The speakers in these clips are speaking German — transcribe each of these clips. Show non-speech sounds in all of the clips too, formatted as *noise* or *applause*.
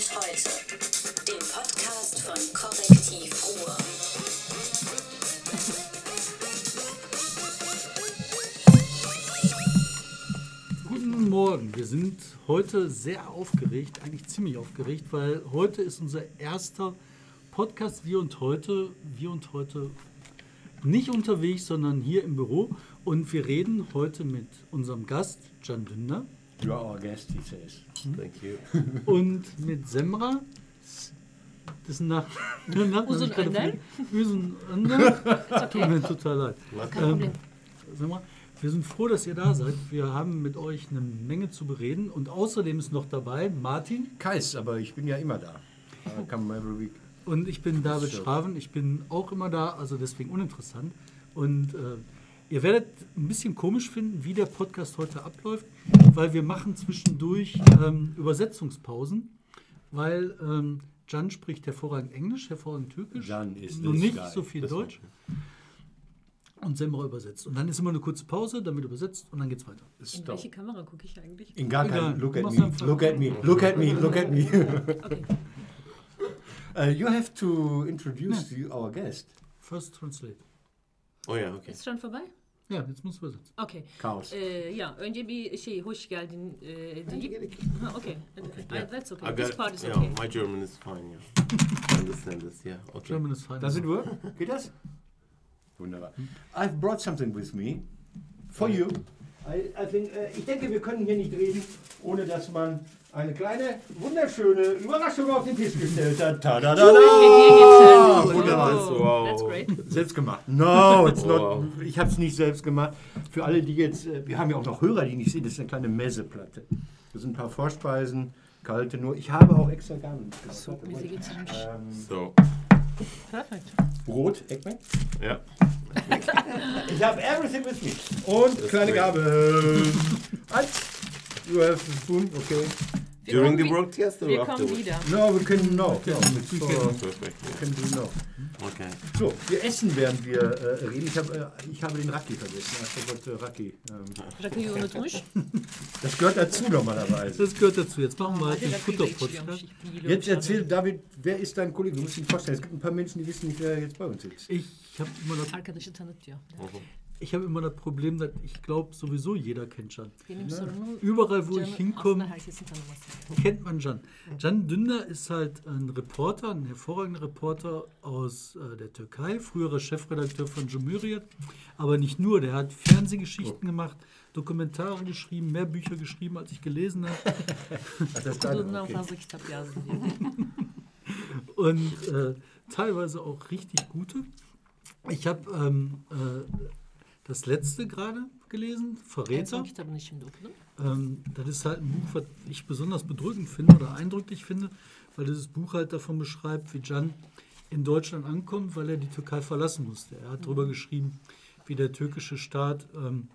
und heute, dem Podcast von Korrektiv Ruhr. Guten Morgen, wir sind heute sehr aufgeregt, eigentlich ziemlich aufgeregt, weil heute ist unser erster Podcast Wir und heute, wir und heute nicht unterwegs, sondern hier im Büro. Und wir reden heute mit unserem Gast Can Dündar You are our guest, he says. Thank you. *laughs* und mit Semra. Das Nach *laughs* Nachname ich gerade vergessen. Önder. *laughs* Tut mir total leid. Kein Ähm. Semra, wir sind froh, dass ihr da seid. Wir haben mit euch eine Menge zu bereden und außerdem ist noch dabei Martin Kais, aber ich bin ja immer da. I come every week. und ich bin David. Schraven. Ich bin auch immer da, also deswegen uninteressant. Und äh, ihr werdet ein bisschen komisch finden, wie der Podcast heute abläuft, weil wir machen zwischendurch ähm, Übersetzungspausen, weil ähm, Can spricht hervorragend Englisch, hervorragend Türkisch, Can is nur nicht guy. so viel Das Deutsch und Semra übersetzt. Und dann ist immer eine kurze Pause, damit übersetzt und dann geht's weiter. In welche Kamera gucke ich eigentlich? In gar Egal, kein Look at me. Look at me. Look at me. Look at me. Okay. *laughs* uh, you have to introduce you, our guest. First translate. Oh ja, okay. Ist schon vorbei? Ja, jetzt musst du übersetzen. Okay. Chaos. Ee, ya önce bir şey hoş geldin e, deyip. Ha, okay. Yeah. That's okay. I This got, part is yeah, okay. my German is fine, yeah. *laughs* I understand this, yeah. Okay. German is fine. Does it work? *laughs* Geht das? Wunderbar. I've brought something with me for you. I, I think, äh, ich denke, wir können hier nicht reden, ohne dass man eine kleine, wunderschöne Überraschung auf den Tisch gestellt hat. Tada, da, Hediye *laughs* da. Getirdim. Wunderbar. Oh, That's great. Selbst gemacht. No, it's not. Wow. Ich habe es nicht selbst gemacht. Für alle, die jetzt, äh, wir haben ja auch noch Hörer, die nicht sehen, das ist eine kleine Messeplatte. Das sind ein paar Vorspeisen, kalte nur. Ich habe auch extra Garn mitgebracht. Bize getirmiş. Ähm, So, Perfect. Brot, Eggman. yeah. *laughs* Ich habe everything with me. Und kleine great. Gabel. Halt. You have a spoon, okay. Wir During the kommen, broadcast or wir kommen afterwards? wieder. No, wir können no. Perfect, do no. Okay. So, wir essen, während wir äh, reden. Ich, hab, äh, ich habe den Raki vergessen. Ach so Gott, äh, Raki. Ähm, Rakıyı unutmuş. das gehört dazu normalerweise. Das gehört dazu. Jetzt machen wir halt den. Biliyormuş Jetzt erzähl. David, wer ist dein Kollege? Du musst ihn vorstellen. Es gibt ein paar Menschen, die wissen nicht, wer jetzt bei uns sitzt. Ich habe immer, das- Arkadaşı tanıt diyor. Ich hab immer das Problem, dass ich glaube, sowieso jeder kennt sorunum Überall, wo ich hinkomme, kennt man Can. Can Dündar ist halt ein Reporter, ein hervorragender Reporter aus äh, der Türkei, früherer Chefredakteur von Cumhuriyet. Aber nicht nur, der hat Fernsehgeschichten gemacht, Dokumentare geschrieben, mehr Bücher geschrieben, als ich gelesen habe. *laughs* Das ist deine, okay. *laughs* Und äh, teilweise auch richtig gute. Ich habe ähm, äh, das letzte gerade gelesen, En Verräter. okudum. Ähm, das ist halt ein Buch, was ich besonders bedrückend finde oder eindrücklich finde, weil dieses Buch halt davon beschreibt, wie Can in Deutschland ankommt, weil er die Türkei verlassen musste. Er hat darüber geschrieben, wie der türkische Staat ähm,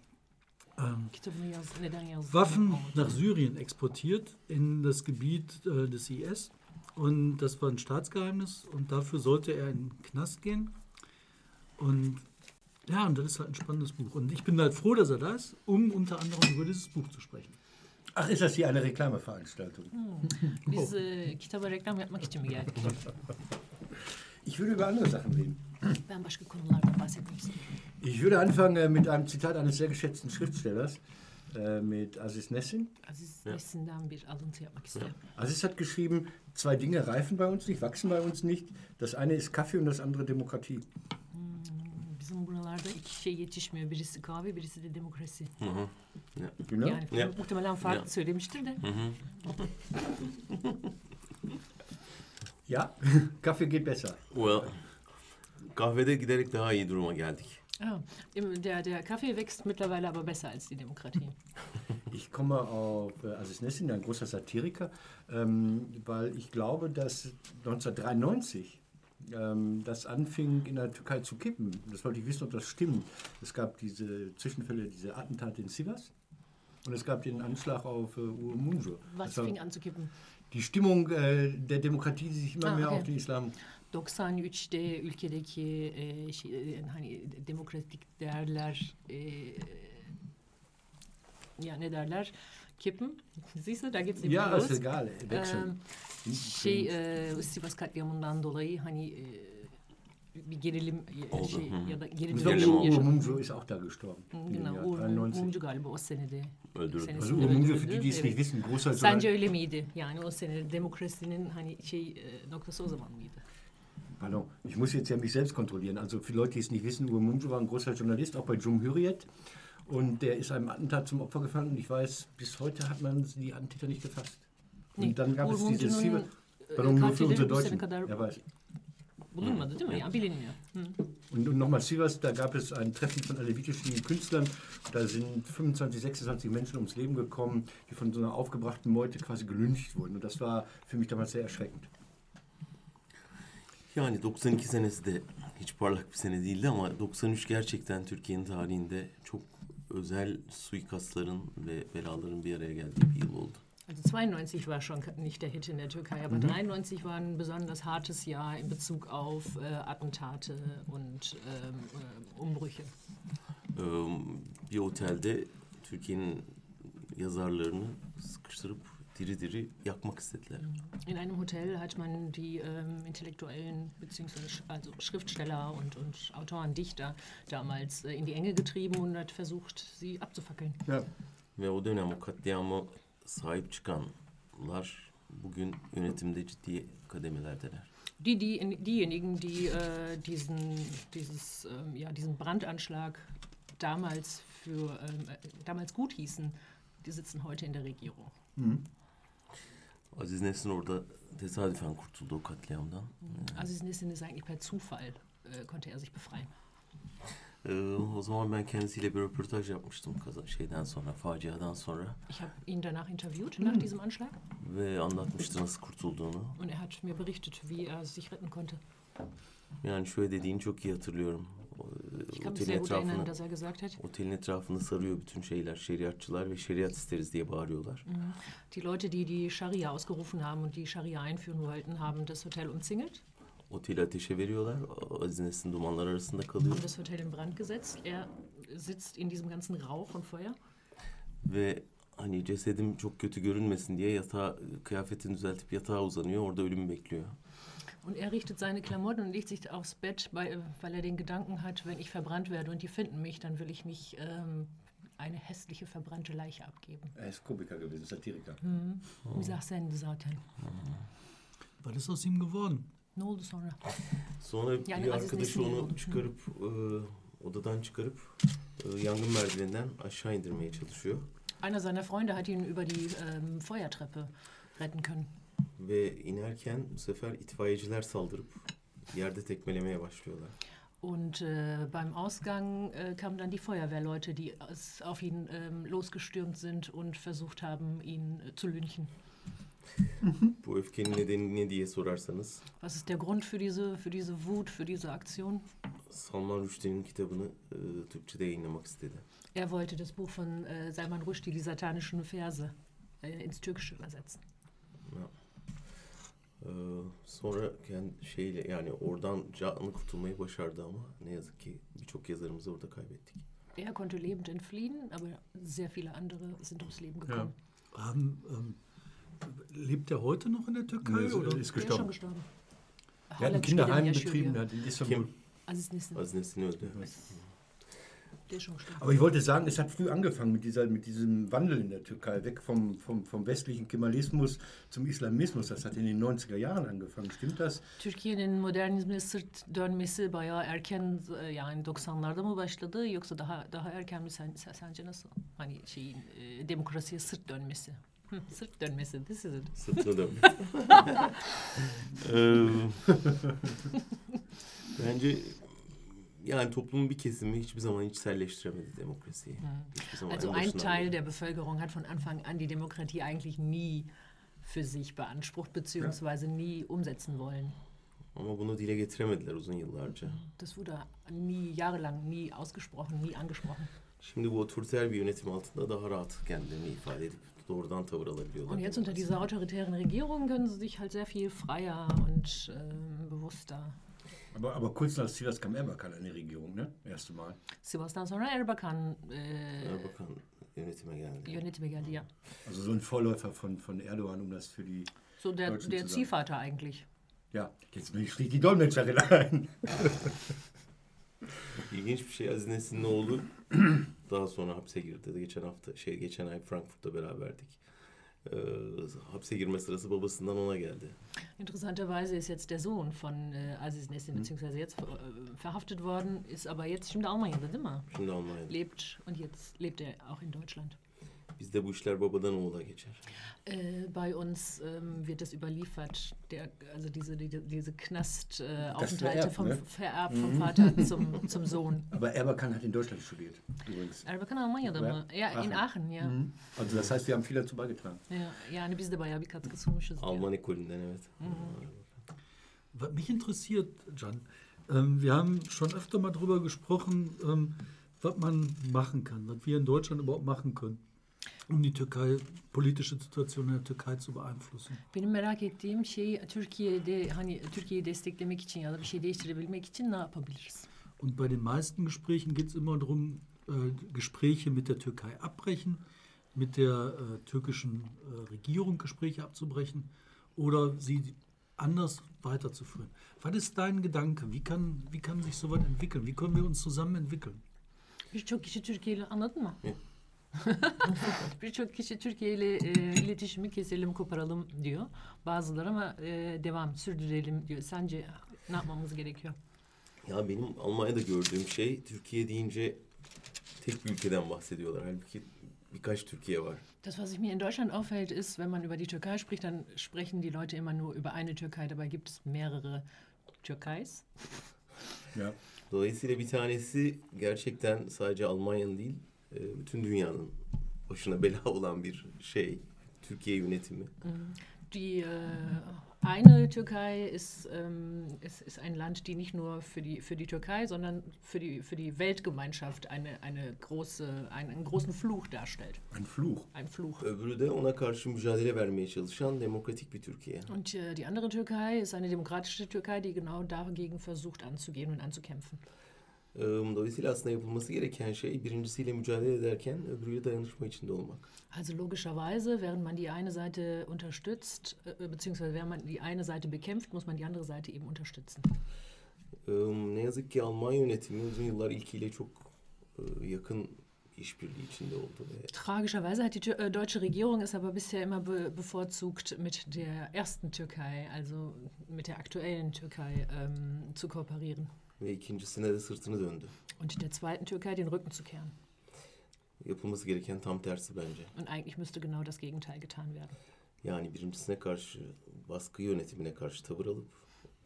ähm, yazdığını Waffen nach Syrien exportiert in das Gebiet äh, des IS. Und das war ein Staatsgeheimnis und dafür sollte er in den Knast gehen. Und ja, und das ist halt ein spannendes Buch. Und ich bin halt froh, dass er da ist, um unter anderem über dieses Buch zu sprechen. Ach, ist das hier eine Reklameveranstaltung? *laughs* Biz e, kitaba reklam yapmak için mi geldik? Ich würde über andere Sachen reden. Ben başka konulardan bahsetmek istiyorum. Ich würde anfangen äh, mit einem Zitat eines sehr geschätzten Schriftstellers, äh, mit Aziz Nessin. Aziz Ja. Nesin'den bir alıntı yapmak istiyorum. Aziz hat geschrieben, zwei Dinge reifen bei uns nicht, wachsen bei uns nicht. Das eine ist Kaffee und das andere Demokratie. Bizim buralarda iki şey yetişmiyor. Birisi kahve, birisi de demokrasi. Mhm. Yeah. You know? Yani Ya. muhtemelen farklı Ya. söylemiştir de. Mhm. Ja, *laughs* Kaffee geht besser. Well, kahvede giderek daha iyi duruma geldik. Ah, der, der Kaffee wächst mittlerweile aber besser als die Demokratie. *laughs* Ich komme auf äh, Aziz Nessin, ein großer Satiriker, ähm, weil ich glaube, dass 1993 ähm, das anfing in der Türkei zu kippen. Das wollte ich wissen, ob das stimmt. Es gab diese Zwischenfälle, diese Attentate in Sivas und es gab den Anschlag auf äh, Umunjo. Was fing an zu kippen? die Stimmung äh, der Demokratie, die sich immer Ah, mehr okay. auf den Islam 93'te ülkedeki e, şey, hani demokratik değerler e, ya ne derler kippen. Siehst du, da geht's eben Ja, ist egal. Wechseln. Ähm, Şey e, Sivas katliamından dolayı hani e, bir gerilim Oldu, şey hı ya da Ich gerilim Gerilim Uwe oldu. yaşadı. Mumso ist auch da gestorben. dem Genau, Uğur 93. Mumcu galiba o senede. Öldürüldü. Also Uwe Mumso, für die, öldürüldü, die es nicht wissen, großer Sence Journalist. öyle miydi? Yani o sene demokrasinin hani şey e, noktası o zaman mıydı? Pardon, ich muss jetzt ja mich selbst kontrollieren. Also für Leute, die es nicht wissen, Uwe Mumso war ein großer Journalist, auch bei Cumhuriyet. Und der ist einem Attentat zum Opfer gefallen. Und ich weiß, bis heute hat man die Attentäter nicht gefasst. Und Nee, dann gab es diese Mumcu'nun, Zwiebel. e, Pardon, nur für unsere Deutschen. Ja, weiß. bilinmiyor. Hı. Und, und nochmal Sivas, da gab es ein Treffen von alevitischen Künstlern. Da sind 25, 26 Menschen ums Leben gekommen, die von so einer aufgebrachten Meute quasi gelyncht wurden. Und das war für mich damals sehr erschreckend. Yani 92 senesi de hiç parlak bir sene değildi ama 93 gerçekten Türkiye'nin tarihinde çok özel suikastların ve belaların bir araya geldiği bir yıl oldu. Also 92 war schon nicht der Hit in der Türkei, aber 93 war ein besonders hartes Jahr in Bezug auf äh, Attentate und ähm, äh, Umbrüche. Ee, bir otelde Türkiye'nin yazarlarını sıkıştırıp diri diri yakmak istediler. In einem Hotel hat man die ähm, Intellektuellen bzw. also Schriftsteller und, und Autoren, Dichter damals äh, in die Enge getrieben und hat versucht, sie abzufackeln. Ja. Ve o dönem o katliama sahip çıkanlar bugün yönetimde ciddi kademelerdeler. Die, die, diejenigen, die äh, diesen, dieses, ähm, ja, diesen Brandanschlag damals, für, ähm, äh, damals gut hießen, die sitzen heute in der Regierung. Aziz Nesin orada tesadüfen kurtuldu o katliamdan. Aziz Nesin ist eigentlich per Zufall, äh, konnte er sich befreien. Ee, o zaman ben kendisiyle bir röportaj yapmıştım kaza şeyden sonra, faciadan sonra Ich habe ihn danach interviewt, nach diesem Anschlag. ve anlatmıştı nasıl kurtulduğunu. Und er hat mir berichtet, wie er sich retten konnte. Yani şöyle dediğini çok iyi hatırlıyorum. Ich kann mich Otelin sehr gut erinnern, etrafını, dass er gesagt hat, otelin etrafını sarıyor bütün şeyler, şeriatçılar ve şeriat isteriz diye bağırıyorlar. die Leute, die die Scharia ausgerufen haben und die Scharia einführen wollten, haben das Hotel umzingelt, Oteli ateşe veriyorlar. Aziz Nesin dumanlar arasında kalıyor. haben das Hotel in Brand gesetzt. Er sitzt in diesem ganzen Rauch und Feuer. Ve hani cesedim çok kötü görünmesin diye yatağa, kıyafetini düzeltip yatağa uzanıyor. Orada ölümü bekliyor. Und er richtet seine Klamotten und legt sich aufs Bett, weil, weil er den Gedanken hat, wenn ich verbrannt werde und die finden mich, dann will ich nicht ähm, eine hässliche, verbrannte Leiche abgeben. Er ist Komiker gewesen, Satiriker. Mizah sen zaten. Was ist aus ihm geworden? Ne oldu sonra? Sonra Yani bir Aziz arkadaşı onu çıkarıp e, odadan çıkarıp e, yangın merdiveninden aşağı indirmeye çalışıyor. Einer seiner Freunde hat ihn über die ähm, Feuertreppe retten können. Ve inerken bu sefer itfaiyeciler saldırıp yerde tekmelemeye başlıyorlar. Und äh, beim Ausgang äh, kamen dann die Feuerwehrleute, die aus- auf ihn ähm, losgestürmt sind und versucht haben, ihn äh, zu lynchen. Bu öfkenin nedeni ne diye sorarsanız Was ist der Grund für diese, für diese Wut, für diese Aktion? Salman Rushdie'nin kitabını e, Türkçe'de yayınlamak istedi. Er wollte das Buch von äh, Salman Rushdie, die satanischen Verse, äh, ins Türkische übersetzen. Ya. Ee, sonra kendi şeyle yani oradan canlı kurtulmayı başardı ama ne yazık ki birçok yazarımızı orada kaybettik. Er konnte lebend entfliehen, aber sehr viele andere sind ums Leben gekommen. Haben, ähm, lebt er heute noch in der Türkei? Nee, ist, oder? ist Der ist schon gestorben. gestorben. Er hat ein Kinderheim betrieben, hat in Istanbul. Kim? Aziz Nesin. Aziz Nesin öldü. Der ist schon gestorben. Aber ich wollte sagen, es hat früh angefangen mit, dieser, mit diesem Wandel in der Türkei, weg vom, vom, vom westlichen Kemalismus zum Islamismus. Das hat in den 90er Jahren angefangen, stimmt das? Türkiye'nin modernizme sırt dönmesi bayağı erken e, yani 90'larda mı başladı yoksa daha daha erken mi sen, sen- sence nasıl? Hani şeyin e, demokrasiye sırt dönmesi. Sırt dönmesi. İs it. Sırtını dönmüş. Ee, Bence yani toplumun bir kesimi hiçbir zaman içselleştiremedi demokrasiyi. Zaman Also ein Teil der Bevölkerung hat von Anfang an die Demokratie eigentlich nie für sich beansprucht beziehungsweise nie umsetzen wollen. Ama bunu dile getiremediler uzun yıllarca. Das wurde nie jahrelang nie ausgesprochen, nie angesprochen. Şimdi bu otoriter bir yönetim altında daha rahat kendilerini ifade edip doğrudan tavır alabiliyorlar. Und jetzt unter dieser autoritären Regierung können sie sich halt sehr viel freier und ähm, bewusster Aber, aber kurz nach Sivas kam Erbakan in die Regierung, ne? Erste Mal. Sivas'tan sonra Erbakan e, Erbakan yönetime geldi. yönetime geldi ya. Also so ein Vorläufer von, von Erdogan, um das für die. So der, Deutschen der. Ziehvater eigentlich. Ja, jetzt schlägt die Dolmetscherin ein. İlginç bir şey Aziz Nesin'in oğlu daha sonra hapse girdi. Geçen hafta şey geçen ay Frankfurt'ta beraberdik. Ee, hapse girme sırası babasından ona geldi. Interessanterweise ist jetzt der Sohn von äh, Aziz Nesin, beziehungsweise jetzt äh, verhaftet worden, ist aber jetzt şimdi Almanya'da değil mi? Şimdi Almanya'da. Lebt und jetzt lebt er auch in Deutschland. Bizde bu işler babadan oğula geçer. Äh, bei uns ähm, wird das überliefert, der, also diese, die, diese Knast-Aufenthalte äh, vom, ne? vererbt vom Vater *laughs* zum, zum Sohn. Aber Erbakan hat in Deutschland studiert, übrigens. Erbakan Almanya'da Ja, mı? Ja, in Aachen ya. Also das heißt, wir haben viel dazu beigetragen. ya. Yani biz de bayağı bir katkı sunmuşuz. Alman ekolünden evet. Was mich interessiert, Can, ähm, wir haben schon öfter mal darüber gesprochen, ähm, was man machen kann, was wir in Deutschland überhaupt machen können, um die Türkei, politische Situation in der Türkei zu beeinflussen. Benim merak ettiğim şey Türkiye'de hani Türkiye'yi desteklemek için ya da bir şey değiştirebilmek için ne yapabiliriz? Und bei den meisten Gesprächen geht es immer darum, äh, Gespräche mit der Türkei abbrechen, mit der äh, türkischen äh, Regierung Gespräche abzubrechen oder sie anders weiterzuführen. Was ist dein Gedanke? Wie kann, wie kann sich sowas entwickeln? Wie können wir uns zusammen entwickeln? Birçok kişi Türkiye ile anladın mı? Hı. *laughs* Birçok kişi Türkiye ile e, iletişimi keselim, koparalım diyor. Bazıları ama e, devam, sürdürelim diyor. Sence ne yapmamız gerekiyor? Ya benim Almanya'da gördüğüm şey Türkiye deyince tek bir ülkeden bahsediyorlar. Halbuki birkaç Türkiye var. Das, was sich mir in Deutschland auffällt, ist, wenn man über die Türkei spricht, dann sprechen die Leute immer nur über eine Türkei. Dabei gibt es mehrere Türkeis. Ja. Dolayısıyla bir tanesi gerçekten sadece Almanya'nın değil, bütün dünyanın başına bela olan bir şey. Türkiye yönetimi. Die äh, eine Türkei ist, ähm, ist, ist ein Land, die nicht nur für die, für die Türkei, sondern für die, für die Weltgemeinschaft eine, eine große, einen, einen großen Fluch darstellt. Ein Fluch. Ein Fluch. Öbürü de ona karşı mücadele vermeye çalışan demokratik bir Türkiye. Und äh, die andere Türkei ist eine demokratische Türkei, die genau dagegen versucht anzugehen und anzukämpfen. Dolayısıyla aslında yapılması gereken şey birincisiyle mücadele ederken öbürüyle dayanışma içinde olmak. Also logischerweise, während man die eine Seite unterstützt, äh, beziehungsweise während man die eine Seite bekämpft, muss man die andere Seite eben unterstützen. Ne yazık ki Alman yönetimi uzun yıllar ilkiyle çok yakın Tragischerweise hat die äh, deutsche Regierung es aber bisher immer be bevorzugt, mit der ersten Türkei, also mit der aktuellen Türkei, ähm, zu kooperieren. Ve ikincisine de sırtını döndü. Und der zweiten Türkei den Rücken zu kehren. Yapılması gereken tam tersi bence. Und eigentlich müsste genau das Gegenteil getan werden. Yani birincisine karşı baskı yönetimine karşı tavır alıp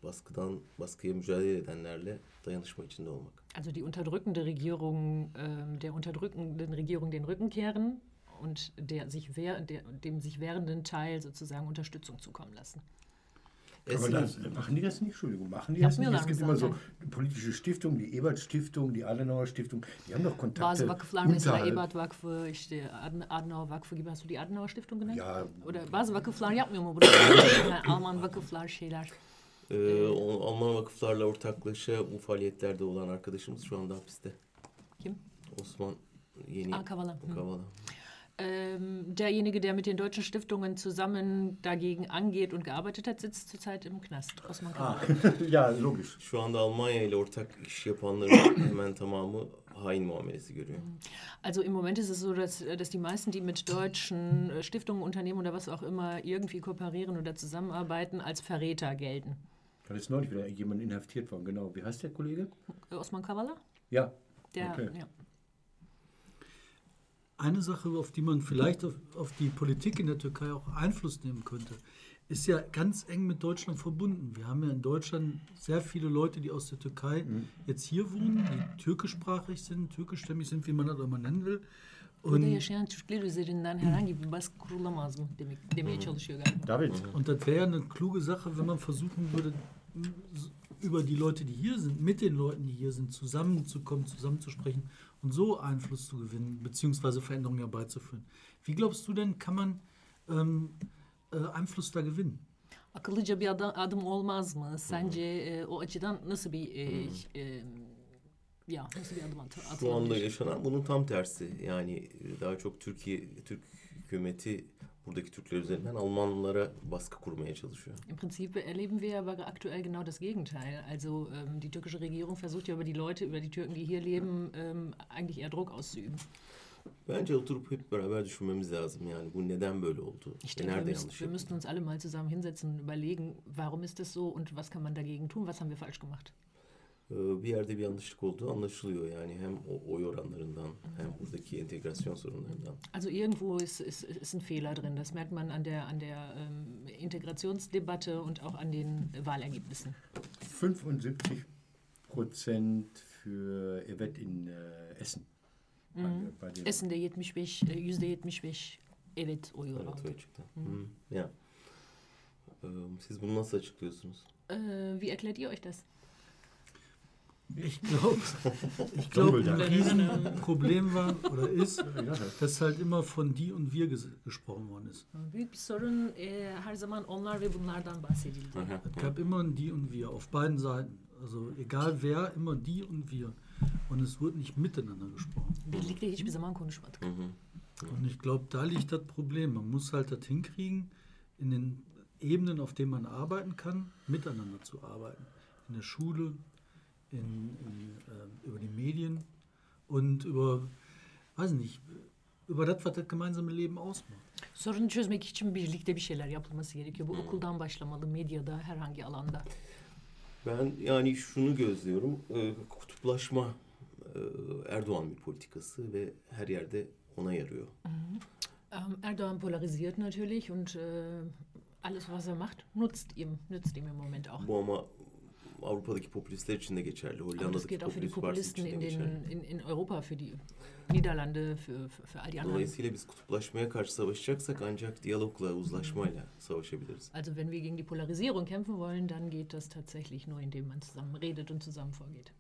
baskıdan baskıya mücadele edenlerle dayanışma içinde olmak. Also die unterdrückende Regierung, ähm, der unterdrückenden Regierung den Rücken kehren und der sich wehr, der, dem sich wehrenden Teil sozusagen Unterstützung zukommen lassen. Aber das, machen die das nicht? Entschuldigung, machen die das nicht? Es gibt immer so politische Stiftungen, die Ebert-Stiftung, die Adenauer Stiftung, die haben doch Bazı Kontakte vakıflar mesela. Ebat Vakfı, işte Aden- Adenauer Vakfı gibi. Hast du die Adenauer Stiftung genannt? Ja, Oder bazı vakıflar yapmıyor mu? Yani *coughs* Alman vakıflar şeyler. e, o- Alman vakıflarla ortaklaşa bu faaliyetlerde olan arkadaşımız şu anda hapiste. Kim? Osman Yeni Ah, Kavala. Kavala. Ähm, derjenige, der mit den deutschen Stiftungen zusammen dagegen angeht und gearbeitet hat, sitzt zurzeit im Knast. Osman Kavala. Ah, *laughs* ja, logisch. Şu anda Almanya ile ortak iş yapanların *coughs* hemen tamamı hain muamelesi görüyor. Also im Moment ist es so, dass, dass die meisten, die mit deutschen äh, Stiftungen, Unternehmen oder was auch immer irgendwie kooperieren oder zusammenarbeiten, als Verräter gelten. Da ist neulich wieder jemand inhaftiert worden, genau. Wie heißt der Kollege? Osman Kavala? Ja. Der, Okay. ja. Eine Sache, auf die man vielleicht auf, auf die Politik in der Türkei auch Einfluss nehmen könnte, ist ja ganz eng mit Deutschland verbunden. Wir haben ja in Deutschland sehr viele Leute, die aus der Türkei jetzt hier wohnen, die türkischsprachig sind, türkischstämmig sind, wie man das auch immer nennen will. Burada Und, yaşayan Türkler üzerinden herhangi bir baskı kurulamaz mı demek, demeye çalışıyor galiba. David. und das wäre ja eine kluge Sache, wenn man versuchen würde, über die Leute, die hier sind, mit den Leuten, die hier sind, zusammenzukommen, zusammenzusprechen und so Einfluss zu gewinnen, beziehungsweise Veränderungen herbeizuführen. Wie glaubst du denn, kann man ähm, äh, Einfluss da gewinnen? Akıllıca bir adım, adım olmaz mı? Sence e, o açıdan nasıl bir e, e, ya nasıl bir adım at, Şu anda atılabilir? yaşanan bunun tam tersi. Yani e, daha çok Türkiye Türk hükümeti buradaki Türkler üzerinden Almanlara baskı kurmaya çalışıyor. Im Prinzip erleben wir aber aktuell genau das Gegenteil. Also ähm, die türkische Regierung versucht ja über die Leute, über die Türken, die hier leben, ähm, eigentlich eher Druck auszuüben. Bence oturup hep beraber düşünmemiz lazım. Yani bu neden böyle oldu? Ich Ve denke, wir nerede müssen, yanlış wir müssten uns alle mal zusammen hinsetzen und überlegen, warum ist das so und was kann man dagegen tun, was haben wir falsch gemacht. Bir yerde bir yanlışlık olduğu anlaşılıyor. Yani hem o oy oranlarından hem buradaki entegrasyon sorunlarından. Also irgendwo ist, ist, ist ein Fehler drin. Das merkt man an der, an der ähm, Integrationsdebatte und auch an den Wahlergebnissen. 75 Prozent für Evet in äh, Essen. Bei, bei den, Essen'de 75, e, yüzde 75 evet oyu Evet aldı. oy çıktı. Hı. Ya. Ee, Siz bunu nasıl açıklıyorsunuz? Wie erklärt ihr euch das? Ich glaube, ich glaub, ein. Riesenproblem war oder ist, dass halt immer von die und wir ges gesprochen worden ist. Büyük bir sorun e, her zaman onlar ve bunlardan bahsedildi. Aha. Es gab immer ein die und wir auf beiden Seiten. Also egal wer, immer die und wir. Und es wurde nicht miteinander gesprochen. Birlikte hiçbir zaman konuşmadık. Hı hı. Und ich glaube, da liegt das Problem. Man muss halt das hinkriegen, in den Ebenen, auf denen man arbeiten kann, miteinander zu arbeiten. In der Schule, in, in, äh, über die Medien und über, weiß nicht, über das, was das gemeinsame Leben ausmacht. Sorunu çözmek için birlikte bir şeyler yapılması gerekiyor. Bu okuldan başlamalı, medyada, herhangi alanda. Ben yani şunu gözlüyorum. Ee, Kutuplaşma e, Erdoğan bir politikası ve her yerde ona yarıyor. Ähm, Erdogan polarisiert natürlich und äh, alles, was er macht, nutzt ihm, nützt ihm im Moment auch. Bu ama Avrupa'daki popülistler için de geçerli. Aber das Hollanda'daki gilt auch für die Populisten in, den, in, in Europa, für die Niederlande, für, für, für all die anderen. Dolayısıyla biz kutuplaşmaya karşı savaşacaksak ancak diyalogla, uzlaşmayla savaşabiliriz. Also wenn wir gegen die Polarisierung kämpfen wollen, dann geht das tatsächlich nur, indem man zusammen redet und zusammen vorgeht.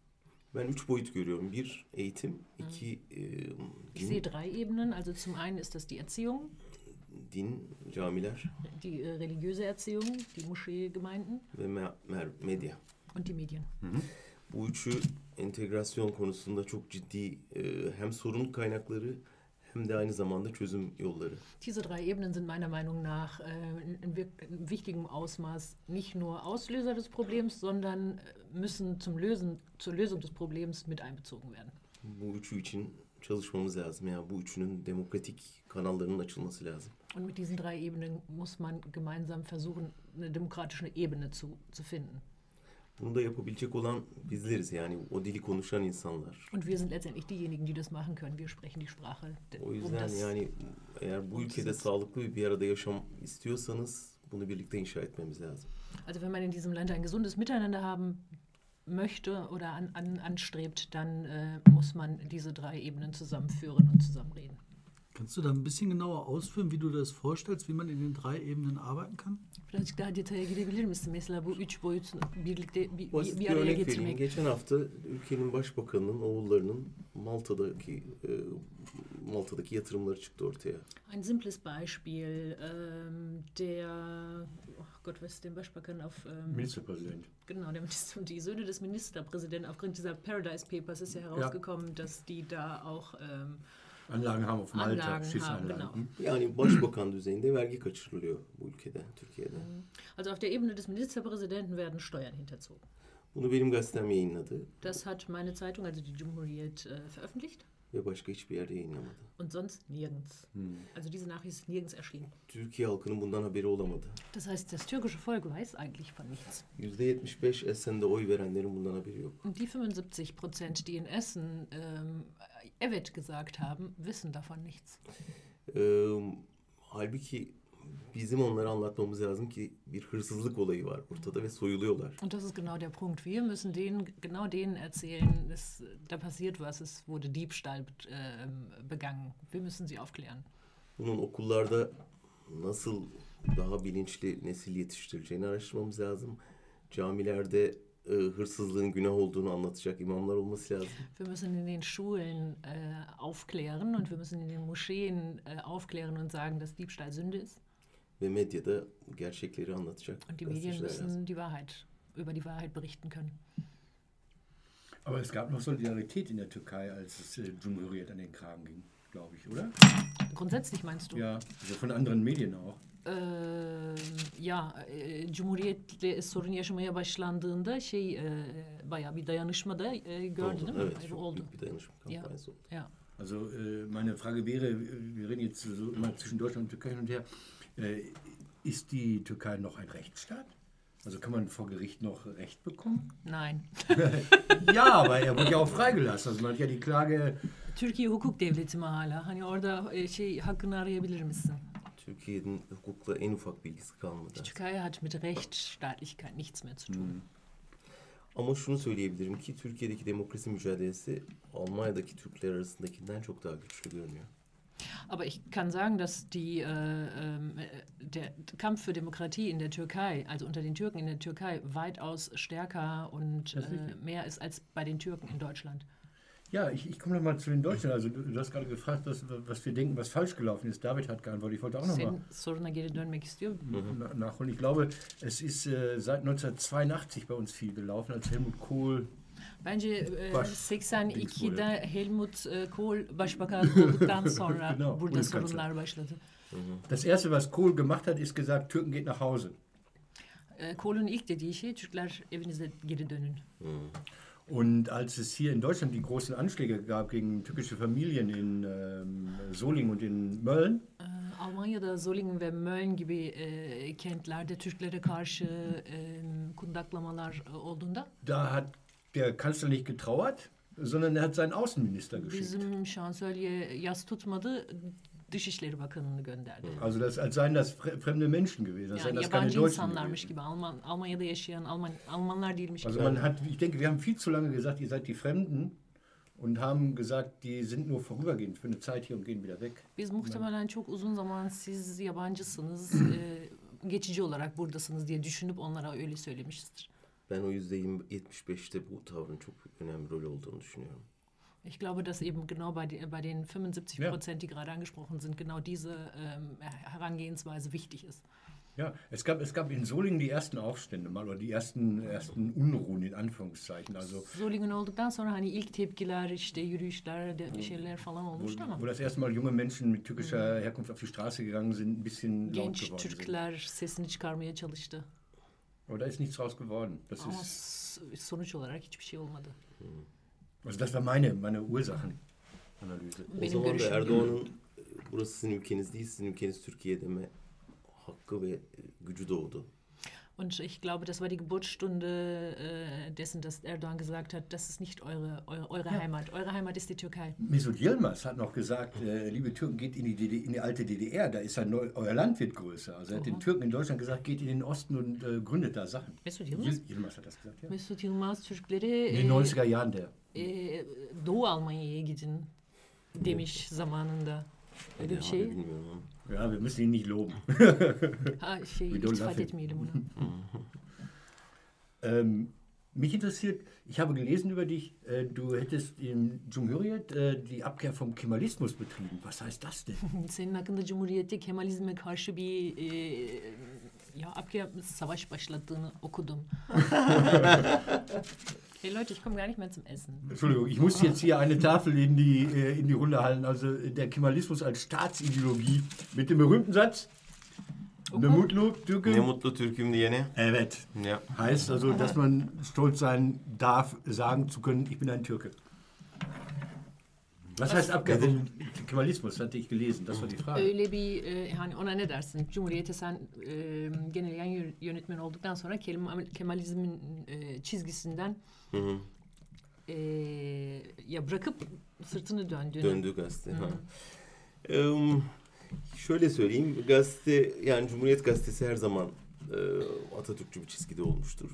Ben üç boyut görüyorum. Bir, eğitim. iki e, Ich sehe din, drei Ebenen. Also zum einen ist das die Erziehung, din, camiler die äh, religiöse Erziehung, die Moscheegemeinden ve me- medya. Und die Medien. Bu üçü entegrasyon konusunda çok ciddi e, hem sorun kaynakları hem de aynı zamanda çözüm yolları. Diese drei Ebenen sind meiner Meinung nach äh, in, wichtigem Ausmaß nicht nur Auslöser des Problems, sondern äh, müssen zum Lösen, zur Lösung des Problems mit einbezogen werden. Bu üçü için çalışmamız lazım. Yani bu üçünün demokratik kanallarının açılması lazım. Und mit diesen drei Ebenen muss man gemeinsam versuchen, eine demokratische Ebene zu, zu finden. Bunu da yapabilecek olan bizleriz yani o dili konuşan insanlar. Und wir sind letztendlich diejenigen, die das machen können. Wir sprechen die Sprache. O um yüzden das- yani eğer bu ülkede sağlıklı bir arada yaşam istiyorsanız bunu birlikte inşa etmemiz lazım. Also wenn man in diesem Land ein gesundes Miteinander haben möchte oder an, an, anstrebt, dann äh, muss man diese drei Ebenen zusammenführen und zusammen reden. Kannst du da ein bisschen genauer ausführen, wie du das vorstellst, wie man in den drei Ebenen arbeiten kann? Birazcık daha detaya girebilir misin? Mesela bu üç boyutu birlikte bir, Basit bir, bir araya örnek vereyim. getirmek. Geçen hafta ülkenin başbakanının oğullarının Malta'daki e, Malta'daki yatırımları çıktı ortaya. Ein simples Beispiel. Ähm, der, oh Gott, was ist den Başbakan auf... Ähm, Ministerpräsident. Genau, der Minister, die Söhne des Ministerpräsidenten, aufgrund dieser Paradise Papers ist ja herausgekommen, dass die da auch ähm, Anlagen haben auf Malta, Anlagen haben, Schiffsanlagen. genau. Hm? Yani başbakan düzeyinde vergi kaçırılıyor bu ülkede, Türkiye'de. Also auf der Ebene des Ministerpräsidenten werden Steuern hinterzogen. Bunu benim gazetem yayınladı Das hat meine Zeitung, also die Cumhuriyet, äh, veröffentlicht ve başka hiçbir yerde yayınlamadı. und sonst nirgends. Also diese Nachricht ist nirgends erschienen. Türkiye halkının bundan haberi olamadı. Das heißt, das türkische Volk weiß eigentlich von nichts. %75 Esen'de oy verenlerin bundan haberi yok. Und die 75 Prozent, die in Essen ähm, Evet gesagt haben, wissen davon nichts. Ee, halbuki bizim onlara anlatmamız lazım ki bir hırsızlık olayı var ortada ve soyuluyorlar. Und das ist genau der Punkt. Wir müssen denen, genau denen erzählen, es, da passiert was, es wurde Diebstahl ähm, begangen. Wir müssen sie aufklären. Bunun okullarda nasıl daha bilinçli nesil yetiştirileceğini araştırmamız lazım. Camilerde e, hırsızlığın günah olduğunu anlatacak imamlar olması lazım. Wir müssen in den Schulen äh, aufklären und wir müssen in den Moscheen äh, aufklären und sagen, dass Diebstahl Sünde ist. Ve medyada gerçekleri anlatacak Und die Medien lazım. müssen die Wahrheit, über die Wahrheit berichten können. Aber es gab noch Solidarität in der Türkei, als es äh, Cumhuriyet an den Kragen ging, glaube ich, oder? Grundsätzlich meinst du? Ja, also von anderen Medien auch. Ee, ya e, Cumhuriyet'le sorun yaşamaya başlandığında şey e, bayağı bir dayanışma da e, gördü Oldu, değil mi? Evet, oldu. büyük bir dayanışma Ja. kampanyası oldu. Ja. Also äh, meine Frage wäre, wir reden jetzt so immer zwischen Deutschland und Türkei hin und her, äh, ist die Türkei noch ein Rechtsstaat? Also kann man vor Gericht noch Recht bekommen? Nein. *laughs* ja, aber er wurde ja auch freigelassen. Also man hat ja die Klage, Türkiye hukuk devleti mi hala? Hani orada e, şey hakkını arayabilir misin? Türkiye'nin hukukla en ufak bilgisi kalmadı. Die Türkei hat mit Rechtsstaatlichkeit nichts mehr zu tun. Ama şunu söyleyebilirim ki Türkiye'deki demokrasi mücadelesi Almanya'daki Türkler arasındakinden çok daha güçlü görünüyor. Aber ich kann sagen, dass die, äh, ähm, äh, der Kampf für Demokratie in der Türkei, also unter den Türken in der Türkei, weitaus stärker und äh, mehr ist als bei den Türken in Deutschland. ja, ich, ich komme nochmal zu den Deutschen. Also du, du hast gerade gefragt, was, was wir denken, was falsch gelaufen ist. David hat geantwortet. Ich wollte auch nochmal na- nachholen. Ich glaube, es ist äh, seit 1982 bei uns viel gelaufen, als Helmut Kohl Bence e, Baş- 82'de Helmut e, Kohl başbakan *laughs* olduktan sonra Genau, burada sorunlar başladı. Das erste, was Kohl gemacht hat, ist gesagt, Türken geht nach Hause. E, Kohl'un ilk dediği şey Türkler evinize geri dönün. Und als es hier in Deutschland die großen Anschläge gab gegen türkische Familien in ähm, Solingen und in Mölln, E, Almanya'da Solingen ve Mölln gibi e, kentlerde Türklere karşı e, kundaklamalar olduğunda da hat der Kanzler nicht getrauert, sondern er hat seinen Außenminister geschickt. bizim şansölye yas tutmadı Dışişleri Bakanı'nı gönderdi. Also das, als seien das fre- fremde Menschen gewesen, als Yani das keine Deutschen insanlarmış gewesen. gibi Alman, Almanya'da yaşayan Alman, Almanlar değilmiş Also gibi. man hat, ich denke, wir haben viel zu lange gesagt, ihr seid die Fremden und haben gesagt, die sind nur vorübergehend für eine Zeit hier und gehen wieder weg. Biz muhtemelen çok uzun zaman siz yabancısınız, *clears throat* e, geçici olarak buradasınız diye düşünüp onlara öyle söylemişizdir. Ben o yüzde %75'te bu tavrın çok önemli rol olduğunu düşünüyorum. Ich glaube, dass eben genau bei, de, bei den 75 Ja. Prozent, die gerade angesprochen sind, genau diese ähm, Herangehensweise wichtig ist. Ja, es gab, es gab in Solingen die ersten Aufstände mal oder die ersten, ersten Unruhen in Anführungszeichen. Also Solingen olduktan sonra hani ilk tepkiler, işte yürüyüşler, de, şeyler falan wo, olmuştu ama wo das erste Mal junge Menschen mit türkischer Herkunft auf die Straße gegangen sind, ein bisschen laut genç geworden sind. Türkler sesini çıkarmaya çalıştı. Aber da ist nichts draus geworden. Das Ama ist, sonuç olarak hiçbir şey olmadı. also das war meine, meine Ursachenanalyse. O Benim zaman da görüşüm. Erdoğan'ın burası sizin ülkeniz değil, sizin ülkeniz Türkiye deme hakkı ve gücü doğdu. Und ich glaube, das war die Geburtsstunde äh, dessen, dass Erdogan gesagt hat, das ist nicht eure, eure, eure Heimat. Eure Heimat ist die Türkei. Mesut Yilmaz hat noch gesagt, äh, liebe Türken, geht in die, DD in die alte DDR, da ist ein neu, euer Land wird größer. Also er hat den Türken in Deutschland gesagt, geht in den Osten und äh, gründet da Sachen. Mesut Yilmaz? Yil- Yilmaz hat das gesagt, ja. Mesut Yılmaz Türkleri In den 90er Jahren der. e, Doğu Almanya'ya gidin demiş zamanında. Öyle bir şey. bilmiyorum. Ja, wir müssen ihn nicht loben. *laughs* Don't iltifat love it. etmeyelim ona. Ähm, mich interessiert, ich habe gelesen über dich, äh, du hättest in Cumhuriyet äh, die Abkehr vom Kemalismus betrieben. Was heißt das denn? *laughs* Senin hakkında Cumhuriyet'te Kemalizme karşı bir e, ya Abkehr savaş başlattığını okudum. *laughs* hey Leute, ich komme gar nicht mehr zum Essen. Entschuldigung, ich muss jetzt hier eine Tafel in die, äh, in die Runde halten. Also äh, der Kemalismus als Staatsideologie mit dem berühmten Satz. Ne mutlu Ne Türken. mutlu Türk'üm diyene. Evet. Ya. Heißt also, dass man stolz sein darf, sagen zu können, ich bin ein Türke. Was heißt vom Kemalismus? Hatte ich gelesen. Das war die Frage. Öyle bir e, hani ona ne dersin? Cumhuriyete sen e, genel yönetmen olduktan sonra Kemal, Kemalizmin e, çizgisinden Hı hı. e, ya bırakıp sırtını döndüğünü. Döndü gazete. Ha. Eee, şöyle söyleyeyim. Gazete yani Cumhuriyet Gazetesi her zaman e, Atatürkçü bir çizgide olmuştur.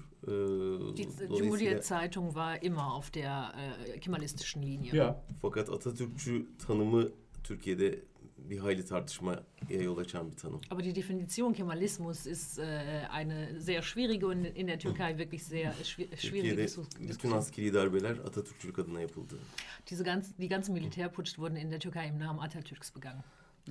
Die Cumhuriyet Zeitung war immer auf der e, kemalistischen Linie. Ja. Fakat Atatürkçü tanımı Türkiye'de bir hayli tartışmaya yol açan bir tanım. Aber die Definition Kemalismus ist äh, eine sehr schwierige und in der Türkei wirklich sehr schwi- schwierige Türkiye'de Dis- bütün Diskussion. askeri darbeler Atatürkçülük adına yapıldı. Diese ganz, die ganzen Militärputsch wurden in der Türkei im Namen Atatürks begangen.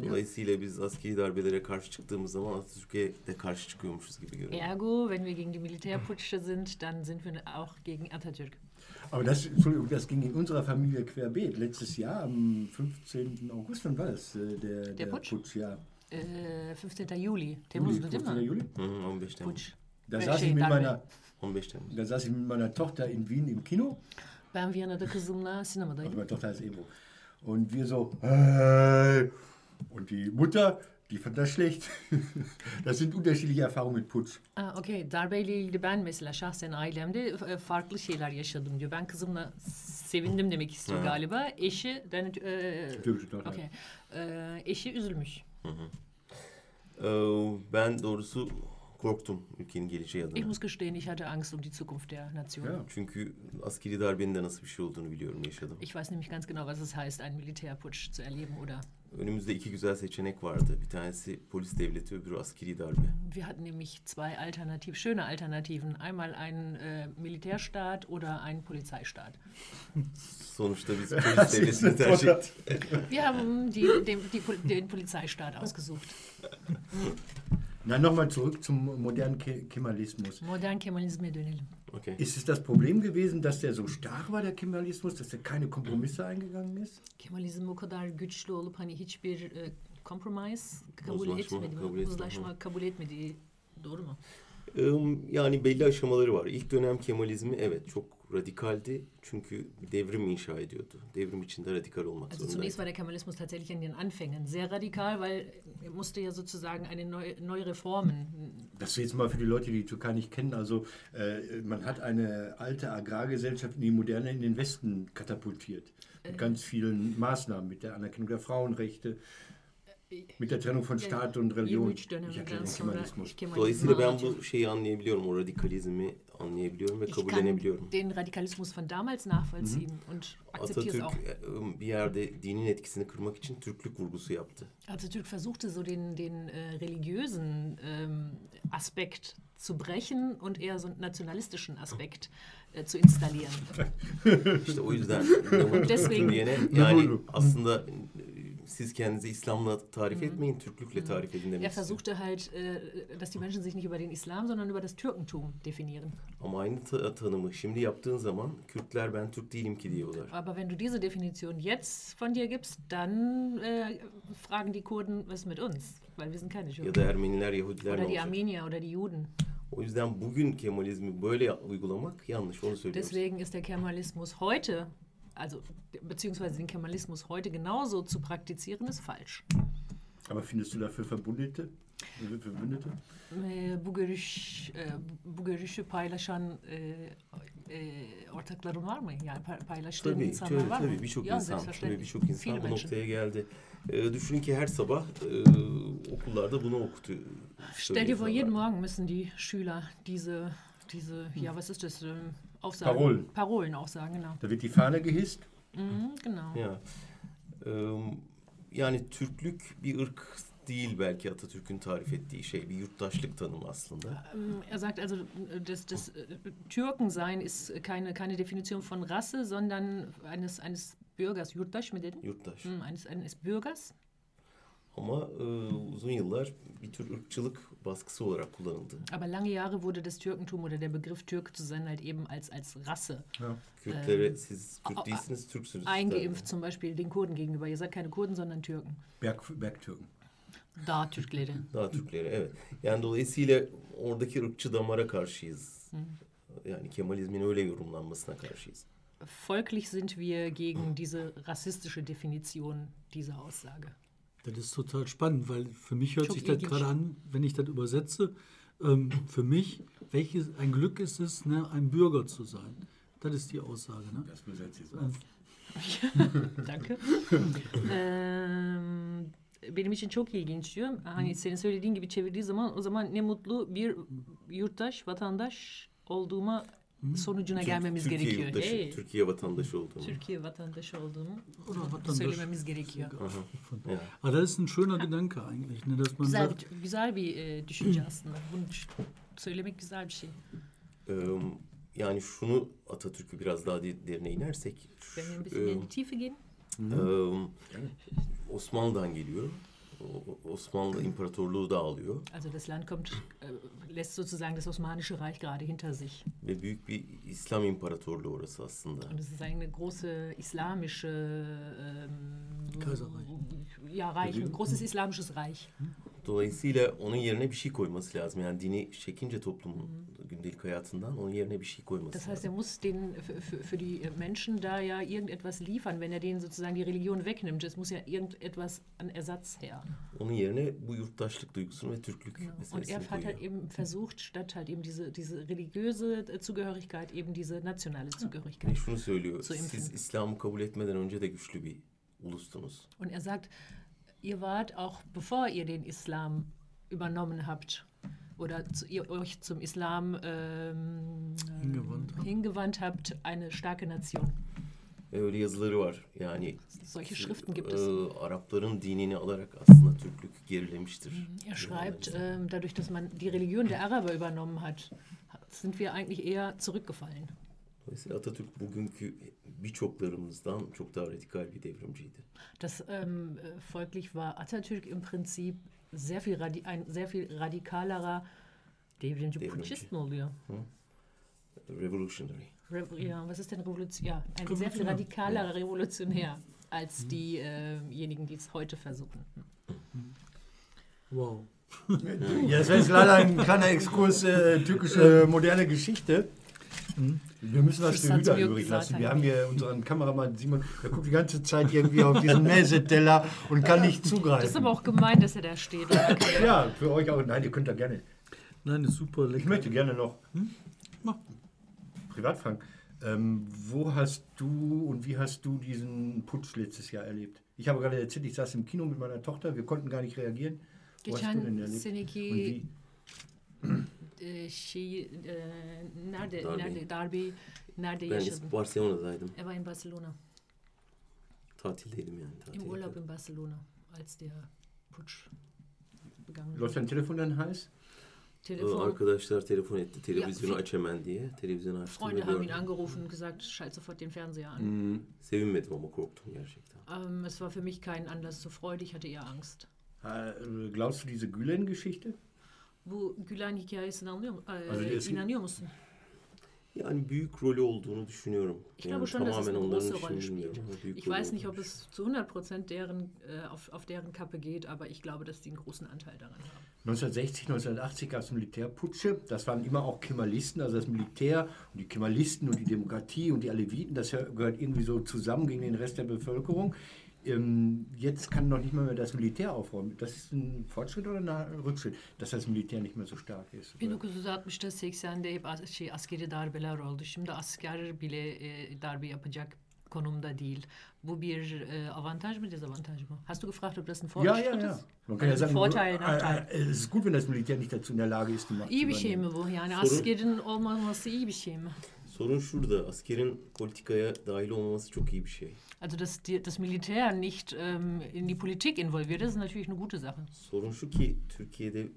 Dolayısıyla biz askeri darbelere karşı çıktığımız zaman Atatürk'e de karşı çıkıyormuşuz gibi görünüyor. Ergo, wenn wir gegen die Militärputsche sind, dann sind wir auch gegen Atatürk. Aber das, Entschuldigung, das ging in unserer Familie querbeet. Letztes Jahr am 15. August, wann war das? äh, Der, der, Putsch? ja. Ee, 15 Juli. Juli, değil 15. mi? Juli. Hı hı, 15 Temmuz. Putsch. Da Äh, saß, ich mit meiner, 15 Temmuz. da saß ich mit meiner Tochter in Wien im Kino. Ben Viyana'da kızımla Also sinemadaydım. meine Tochter heißt Ebro. Und wir so, hey! Und die Mutter, die fand das schlecht. *laughs* das sind unterschiedliche Erfahrungen mit Putsch. Aa, Okey. Darbeyle ilgili ben mesela şahsen ailemde e, farklı şeyler yaşadım diyor. Ben kızımla sevindim demek istiyor Ha. galiba. Eşi, ben, e, Türkische Tochter. okey. E, eşi üzülmüş. Ee, ben doğrusu korktum ülkenin geleceği Ich adına. muss gestehen, ich hatte Angst um die Zukunft der Nation. Ja. Çünkü askeri darbenin de nasıl bir şey olduğunu biliyorum, yaşadım. Ich weiß nämlich ganz genau, was es heißt, einen Militärputsch zu erleben oder Önümüzde iki güzel seçenek vardı. Bir tanesi polis devleti, öbürü askeri darbe. Wir hatten nämlich zwei Alternativ, schöne Alternativen. Einmal einen äh, Militärstaat oder einen Polizeistaat. Sonuçta biz *laughs* polis devletini tercih ettik. Wir haben die, den, die, den Polizeistaat ausgesucht. Na, nochmal zurück zum modernen Ke Kemalismus. Modern Kemalizme dönelim. Okay. Ist es das Problem gewesen, dass der so stark war, der Kemalismus, dass er keine Kompromisse eingegangen ist? Kemalizm o kadar güçlü olup hani hiçbir e, compromise kabul Uzlaşma etmedi kabul etmedi, Uzlaşma kabul etmediği doğru mu? Yani belli aşamaları var. İlk dönem Kemalizmi evet çok radikaldi. Çünkü devrim inşa ediyordu. Devrim içinde radikal olmak Also zunächst zorundaydı. war der Kemalismus tatsächlich in den Anfängen sehr radikal, weil er musste ja sozusagen eine neue, neue Reformen Das jetzt mal für die Leute, die die Türkei nicht kennen. Also äh, man hat eine alte Agrargesellschaft in die moderne, in den Westen katapultiert. Mit ganz vielen Maßnahmen, mit der Anerkennung der Frauenrechte, mit der Trennung von Staat und Religion. 23 Ich erkläre döneminden den sonra Dolayısıyla ben bu şeyi anlayabiliyorum. O radikalizmi anlayabiliyorum ve kabullenebiliyorum. den Radikalismus von damals nachvollziehen und akzeptiere es Atatürk auch. e, bir yerde dinin etkisini kırmak için Türklük vurgusu yaptı. Atatürk versuchte so den, den äh, religiösen ähm, Aspekt zu brechen und eher so einen nationalistischen Aspekt äh, zu installieren. *laughs* İşte o yüzden *laughs* Deswegen- diyene yani aslında siz kendinizi İslam'la tarif etmeyin, Türklükle tarif edin Er demek istiyor. versuchte halt, äh, dass die Menschen sich nicht über den Islam, sondern über das Türkentum definieren. Ama aynı ta- tanımı şimdi yaptığın zaman Kürtler ben Türk değilim ki diyorlar. Aber wenn du diese Definition jetzt von dir gibst, dann äh, fragen die Kurden, was mit uns? Weil wir sind keine Ya Türken. da Ermeniler, Yahudiler ne Oder die olacak? Armenier oder die Juden. O yüzden bugün Kemalizmi böyle uygulamak yanlış onu söylüyorum. Deswegen ist der Kemalismus heute, also beziehungsweise den Kemalismus heute genauso zu praktizieren, ist falsch. Aber findest du dafür Verbündete? Verbündete? Ee, bu görüş e, bu görüşü paylaşan e, e, ortakların var mı? Yani pa- paylaştığın Tabii, insanlar tabii, var mı? tabii birçok Ya, insan, tabii birçok insan bu noktaya geldi. Ee, düşünün ki her sabah e, okullarda bunu okutuyor. Stell dir vor, jeden. Morgen müssen die Schüler diese, diese, ja, was ist das, ähm, Aufsagen? Parolen. Parolen auch sagen, genau. Da wird die Fahne gehisst. Mhm, genau. Ya. Ee, yani Türklük bir ırk değil belki Atatürk'ün tarif ettiği şey. Bir yurttaşlık tanımı aslında. Er sagt also, das, das äh, Türkensein ist keine, keine Definition von Rasse, sondern eines, eines Bürgers. Yurttaş mı dedin? Yurttaş. Hm, eines, eines Bürgers. Ama e, uzun yıllar bir tür ırkçılık baskısı olarak kullanıldı. Aber lange Jahre wurde das Türkentum oder der Begriff Türk zu sein halt eben als, als Rasse Kürtlere siz Kürt değilsiniz, Türksünüz. eingeimpft, zum Beispiel den Kurden gegenüber. Ihr seid keine Kurden, sondern Türken. Berg, Bergtürken. Da Türkleri. Daha Türklere evet. Yani dolayısıyla oradaki ırkçı damara karşıyız. Yani Kemalizmin öyle yorumlanmasına karşıyız. Folglich sind wir gegen diese rassistische Definition dieser Aussage. Das ist total spannend, weil für mich hört Çok sich das gerade an, wenn ich das übersetze. Ähm, für mich, welches ein Glück ist es, ne, ein Bürger zu sein. Das ist die Aussage. Ne? Das übersetzt jetzt Ähm, *laughs* Danke. Eee, benim için çok ilginç diyor. Hani senin söylediğin gibi çevirdiği zaman o zaman ne mutlu bir yurttaş, vatandaş olduğuma sonucuna gelmemiz Türkiye gerekiyor. yurttaşı, Hey, Türkiye vatandaşı olduğunu. Türkiye vatandaşı olduğumu Oder vatandaş. söylememiz gerekiyor. Aha. Ya. Aber das ist ein schöner Gedanke eigentlich, ne, dass man Güzel sagt, bir, güzel bir e, düşünce aslında. Bunu düş- söylemek güzel bir şey. Ee, yani şunu Atatürk'ü biraz daha de- derine inersek. Wenn wir ein şu- bisschen mehr in die Tiefe gehen. Osmanlı'dan geliyor. Osmanlı İmparatorluğu dağılıyor Also das Land kommt, äh, lässt sozusagen das Osmanische Reich gerade hinter sich. ve büyük bir İslam İmparatorluğu orası aslında. Und es ist eine große islamische ähm, Kaiserreich. Ja, Reich, ein großes islamisches Reich. Dolayısıyla onun yerine bir şey koyması lazım. Yani dini çekince toplumun gündelik hayatından onun yerine bir şey koyması Das heißt, er muss den für, die Menschen da ja irgendetwas liefern, wenn er denen sozusagen die Religion wegnimmt. Es muss ja irgendetwas an Ersatz her. Onun yerine bu yurttaşlık duygusunu ve Türklük Genau. Und meselesini er hat halt eben versucht, statt halt eben diese, diese religiöse äh, Zugehörigkeit, eben diese nationale Zugehörigkeit. şunu söylüyor. Zu impfen. Siz İslam'ı kabul etmeden önce de güçlü bir ulustunuz. Und er sagt, ihr wart auch bevor ihr den Islam übernommen habt oder zu, ihr euch zum Islam ähm, Hingewandt habt. hingewandt habt, eine starke Nation. Ve öyle yazıları var. Yani Solche Schriften gibt es. e, Arapların dinini alarak aslında Türklük gerilemiştir. Er schreibt, ähm, dadurch, dass man die Religion der Araber übernommen hat, sind wir eigentlich eher zurückgefallen. Dolayısıyla Atatürk bugünkü birçoklarımızdan çok daha radikal bir devrimciydi. Das ähm, äh, folglich war Atatürk im Prinzip sehr viel radi ein sehr viel radikalerer devrimci. Putschist oluyor? Revolutionary. Re ja, was ist denn Revolution? Ja, ein sehr viel Revolutionär. radikalerer Revolutionär als diejenigen, die es heute versuchen. Wow. Ja, das wäre jetzt leider ein kleiner Exkurs äh, türkische moderne Geschichte. Wir müssen was für Das Hüder mir übrig lassen. Wir haben hier unseren Kameramann Simon, der guckt die ganze Zeit irgendwie auf diesen Mäseteller und kann nicht Das ist aber zugreifen. auch gemein, dass er da steht. Ja, für euch auch. Nein, ihr könnt da gerne. Nein, ist super Ich lecker. möchte gerne noch Mach. privat fragen. Ähm, wo hast du und wie hast du diesen Putsch letztes Jahr erlebt? Ich habe gerade erzählt, ich saß im Kino mit meiner Tochter, wir konnten gar nicht reagieren. Wo hast du denn erlebt? E, şeyi e, nerede Darbeyi. nerede darbeyi nerede Ben yaşadın? Barcelona'daydım. Er war in Barcelona. Tatildeydim yani. Tatil Im Urlaub in Barcelona, als der Putsch begangen Läuft wurde. dein Telefon dann heiß? Ee, Telefon. Arkadaşlar telefon etti. Televizyonu Ya, aç hemen diye. Televizyonu açtım Freunde haben ihn angerufen und gesagt, schalt sofort den Fernseher an. Mhm. Sevinmedim ama korktum gerçekten. Ähm, es war für mich kein Anlass zur Freude, ich hatte eher Angst. Äh, Glaubst du diese Gülen-Geschichte? Bu Gülen hikayesini anlıyor mu? Ee, Az önce eski- inanıyor musun? Yani büyük rolü olduğunu düşünüyorum. Ich yani glaube schon, dass es tamamen eine onların große Rolle spielt. Ich weiß nicht, ob es zu 100% deren, äh, auf, auf deren Kappe geht, aber ich glaube, dass die einen großen Anteil daran haben. 1960, 1980 gab es Militärputsche. Das waren immer auch Kemalisten, also das Militär und die Kemalisten und die Demokratie und die Aleviten. Das gehört irgendwie so zusammen gegen den Rest der Bevölkerung. Ähm, jetzt kann noch nicht mal mehr das Militär aufräumen. Das ist ein Fortschritt oder ein Rückschritt, dass das Militär nicht mehr so stark ist. 1960'da 80'da hep şey, askeri darbeler oldu. Şimdi asker bile e, darbe yapacak konumda değil. Bu bir e, avantaj mı dezavantaj mı? Hast du gefragt, ob das ein Ja, Fortschritt ja, ja. ist? Man kann ja Also sagen, Vorteil, äh, Nachteil. äh, es ist gut, wenn das Militär nicht dazu in der Lage ist, die Macht İyi bir şey mi bu? Yani Sorun- askerin olmaması iyi bir şey mi? Sorun şurada. Askerin politikaya dahil olmaması çok iyi bir şey. Also, dass die, das Militär nicht ähm, in die Politik involviert ist, ist natürlich eine gute Sache. Sorun şu ki Türkiye'de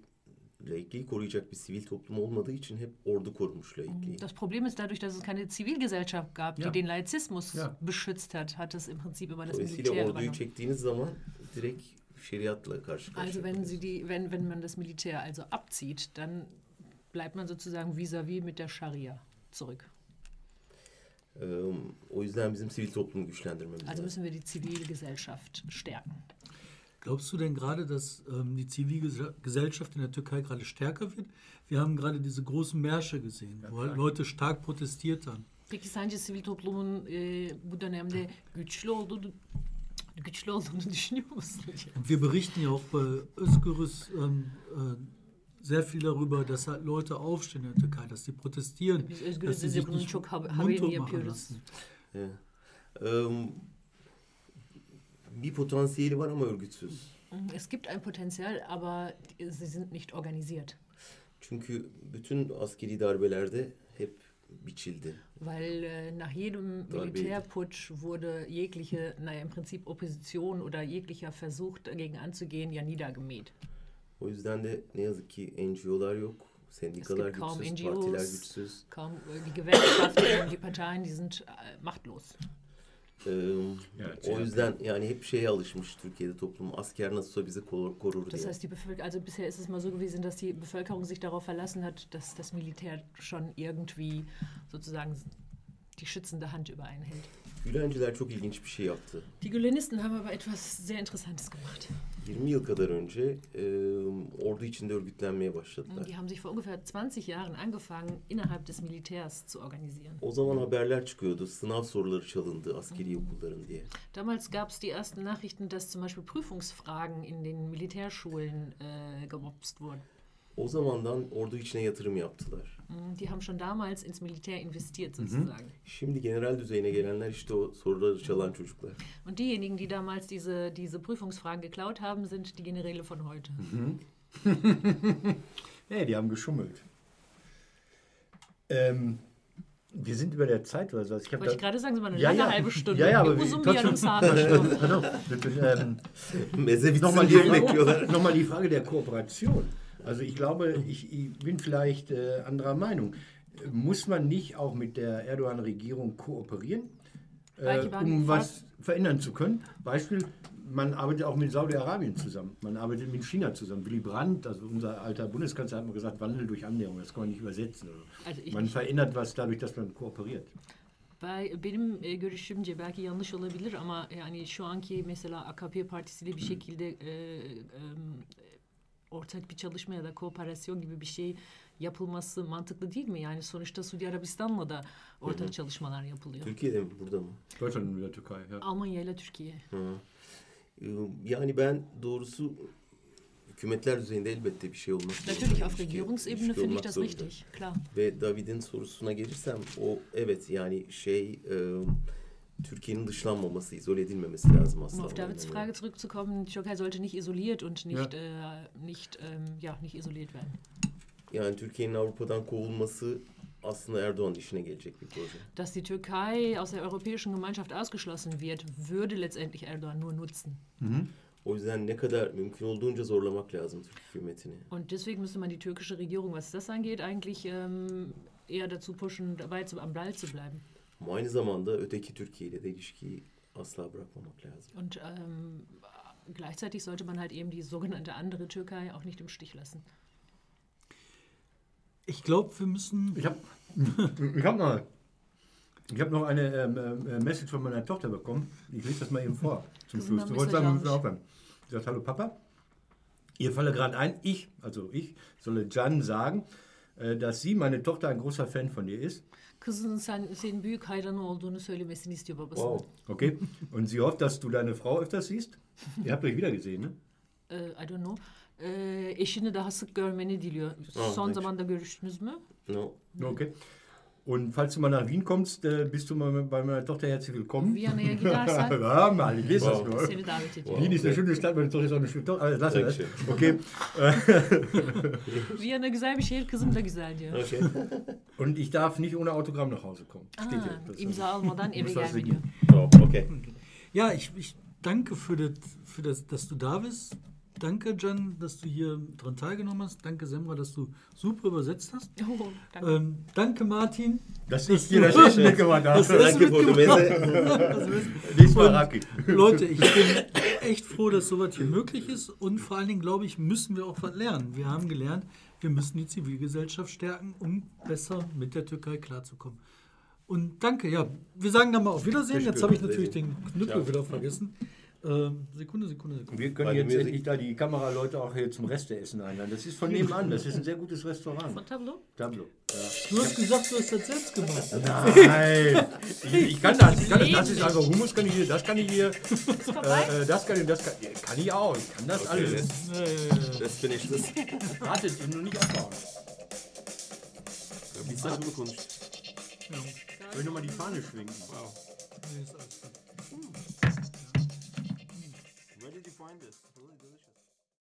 laikliği koruyacak bir sivil toplum olmadığı için hep ordu korumuş laikliği. Das Problem ist, dadurch, dass es keine Zivilgesellschaft gab, die Ja. den Laizismus Ja. beschützt hat, hat es im Prinzip immer das Militär orduyu übernommen. çektiğiniz zaman direkt şeriatla karşı karşıya. Also wenn sie die, wenn, wenn man das Militär also abzieht, dann bleibt man sozusagen vis-à-vis mit der Scharia zurück. O yüzden bizim sivil toplumu güçlendirmemiz Also lazım. müssen wir die Zivilgesellschaft stärken. Glaubst du denn gerade, dass ähm, die Zivilgesellschaft in der Türkei gerade stärker wird? Wir haben gerade diese großen Märsche gesehen, wo halt Leute stark protestiert haben. Peki sence sivil toplumun e, bu dönemde güçlü olduğunu güçlü olduğunu *laughs* düşünüyor musun? Wir berichten ja auch bei Özgürüz ähm, äh, sehr viel darüber, dass halt Leute aufstehen in der Türkei, dass sie protestieren, Biz dass sie sich nicht çok haberini machen yapıyoruz. lassen. Ee, ee, bir potansiyeli var ama örgütsüz. Es gibt ein Potenzial, aber sie sind nicht organisiert. Çünkü bütün askeri darbelerde hep biçildi. Weil äh, nach jedem Militärputsch wurde jegliche, naja, im Prinzip Opposition oder jeglicher Versuch dagegen anzugehen, ja niedergemäht. O yüzden de ne yazık ki NGO'lar yok, sendikalar Es gibt kaum güçsüz, NGOs. partiler güçsüz. Kaum äh, die Gewerkschaften und die Parteien, die sind äh, machtlos. Ee, Ya, o CHP. yüzden yani hep şeye alışmış Türkiye'de toplum. Asker nasılsa bizi kor- korur Das diye. heißt, die Bevölkerung, also bisher ist es mal so gewesen, dass die Bevölkerung sich darauf verlassen hat, dass das Militär schon irgendwie sozusagen die schützende Hand über einen hält. Gülenciler çok ilginç bir şey yaptı. Die Gülenisten haben aber etwas sehr Interessantes gemacht. 20 yıl kadar önce e, ordu içinde örgütlenmeye başladılar. Die haben sich vor ungefähr 20 Jahren angefangen, innerhalb des Militärs zu organisieren. O zaman haberler çıkıyordu. Sınav soruları çalındı askeri okulların diye. Damals gab es die ersten Nachrichten, dass zum Beispiel Prüfungsfragen in den Militärschulen äh, gemobst wurden. O zamandan ordu içine yatırım yaptılar. Mm, Die haben schon damals ins Militär investiert sozusagen. Şimdi general düzeyine gelenler işte o soruları çalan çocuklar. Und diejenigen, die damals diese, diese Prüfungsfragen geklaut haben, sind die Generäle von heute. *laughs* Nee, die haben geschummelt. Ähm, wir sind über der Zeit oder so. Also Ich Wollte ich gerade sagen, es war eine Ja, lange ja. halbe Stunde. Ja, ja, aber Wir trotzdem-. *laughs* Pardon, ähm, *laughs* Nochmal noch die Frage der Kooperation. Also ich glaube, ich, ich bin vielleicht äh, anderer Meinung. Muss man nicht auch mit der Erdogan-Regierung kooperieren, äh, um was verändern zu können? Beispiel, man arbeitet auch mit Saudi-Arabien zusammen, man arbeitet mit China zusammen. Willy Brandt, also unser alter Bundeskanzler, hat mal gesagt, Wandel durch Annäherung, das kann man nicht übersetzen. Also ich man verändert was dadurch, dass man kooperiert. Benim e, görüşümce belki yanlış olabilir ama yani şu anki mesela AKP partisiyle bir şekilde e, e, ortak bir çalışma ya da kooperasyon gibi bir şey yapılması mantıklı değil mi? Yani sonuçta Suudi Arabistan'la da ortak çalışmalar yapılıyor. Türkiye'de mi burada mı? Deutschland Türkei, ja. Almanya ile Türkiye. Hı. Ee, Yani ben doğrusu hükümetler düzeyinde elbette bir şey zorunda. Natürlich auf Regierungsebene ilişki finde ich das richtig, klar. Ve David'in sorusuna gelirsem o evet yani şey e, Türkiye'nin dışlanmaması, izole edilmemesi lazım Um aslında. auf Davids Frage zurückzukommen, die Türkei sollte nicht isoliert und nicht, äh, nicht, ähm, ja, nicht isoliert werden. Yani Türkiye'nin Avrupa'dan kovulması aslında Erdoğan'ın işine gelecek bir proje. Dass die Türkei aus der europäischen Gemeinschaft ausgeschlossen wird, würde letztendlich Erdogan nur nutzen. O yüzden ne kadar mümkün olduğunca zorlamak lazım Türk hükümetini. Und deswegen müsste man die türkische Regierung, was das angeht, eigentlich ähm, eher dazu pushen, dabei zu, am Ball zu bleiben. Ama aynı zamanda öteki Türkiye ile de ilişkiyi asla bırakmamak lazım. Und ähm, gleichzeitig sollte man halt eben die sogenannte andere Türkei auch nicht im Stich lassen. Ich glaube, wir müssen. Ich habe ich hab noch, ich hab noch eine ähm, ähm, Message von meiner Tochter bekommen. Ich lese das mal eben vor zum Schluss. Du wolltest sagen, wir müssen aufhören. Sie sagt, hallo Papa. Ihr falle gerade ein, ich, also ich, solle Jan sagen, äh, dass sie, meine Tochter, ein großer Fan von dir ist. Kızının sen, senin büyük hayranı olduğunu söylemesini istiyor babası. Wow. Okay? Und sie hofft, dass du deine Frau öfters siehst. Ihr habt euch wieder gesehen, ne? Ee, I don't know. Ee, eşini daha sık görmeni diliyor. Aa, Son zamanda görüştünüz mü? No. Okay. Und falls du mal nach Wien kommst, äh, bist du mal bei meiner Tochter herzlich willkommen. Viyana'ya gidersen *laughs* ja, mal, ich lese das Wow. nur. davet ediyor. Wien ist eine schöne Stadt, meine Tochter ist auch eine schöne Tochter. Also, lass das. Okay. Bir şehir, kızım da güzel diyor. Okay. *laughs* Und ich darf nicht ohne Autogramm nach Hause kommen. Steht hier. Das- Muss das gelme diyor. signieren. Oh, okay. Ja, ich, ich danke für das, für das, dass du da bist. Danke, Jan, dass du hier dran teilgenommen hast. Danke, Semra, dass du super übersetzt hast. Oh, danke. Ähm, danke, Martin. Dass ich dir das *laughs* Essen mitgemacht Das. Essen Danke für die Messe. Nächstes *laughs* Mal Raki. Leute, ich bin echt froh, dass sowas hier möglich ist. Und vor allen Dingen, glaube ich, müssen wir auch was lernen. Wir haben gelernt, wir müssen die Zivilgesellschaft stärken, um besser mit der Türkei klarzukommen. Und danke, ja. Wir sagen dann mal auf Wiedersehen. Jetzt habe ich natürlich den Knüppel wieder vergessen. Ähm, Sekunde, Sekunde, Sekunde. Wir können der jetzt endlich da die Kameraleute auch hier zum Resteessen einladen. Das ist von *laughs* nebenan. Das ist ein sehr gutes Restaurant. Von Tableau? Tableau. Ja. Du hast gesagt, du hast das selbst gemacht. Nein, *laughs* ich, ich kann das. Ich kann das. Das ist einfach Hummus, kann ich hier, das kann ich hier, *laughs* äh, äh, das kann ich, das kann, ja, kann ich auch. Ich kann das Okay, alles. Ja, ja, ja. let's finish this. Wartet, ihr nur nicht abbauen. Mı konuştuk? ja. Soll ich nochmal die Fahne schwingen? Wow. Nee, ist alles gut. Find this?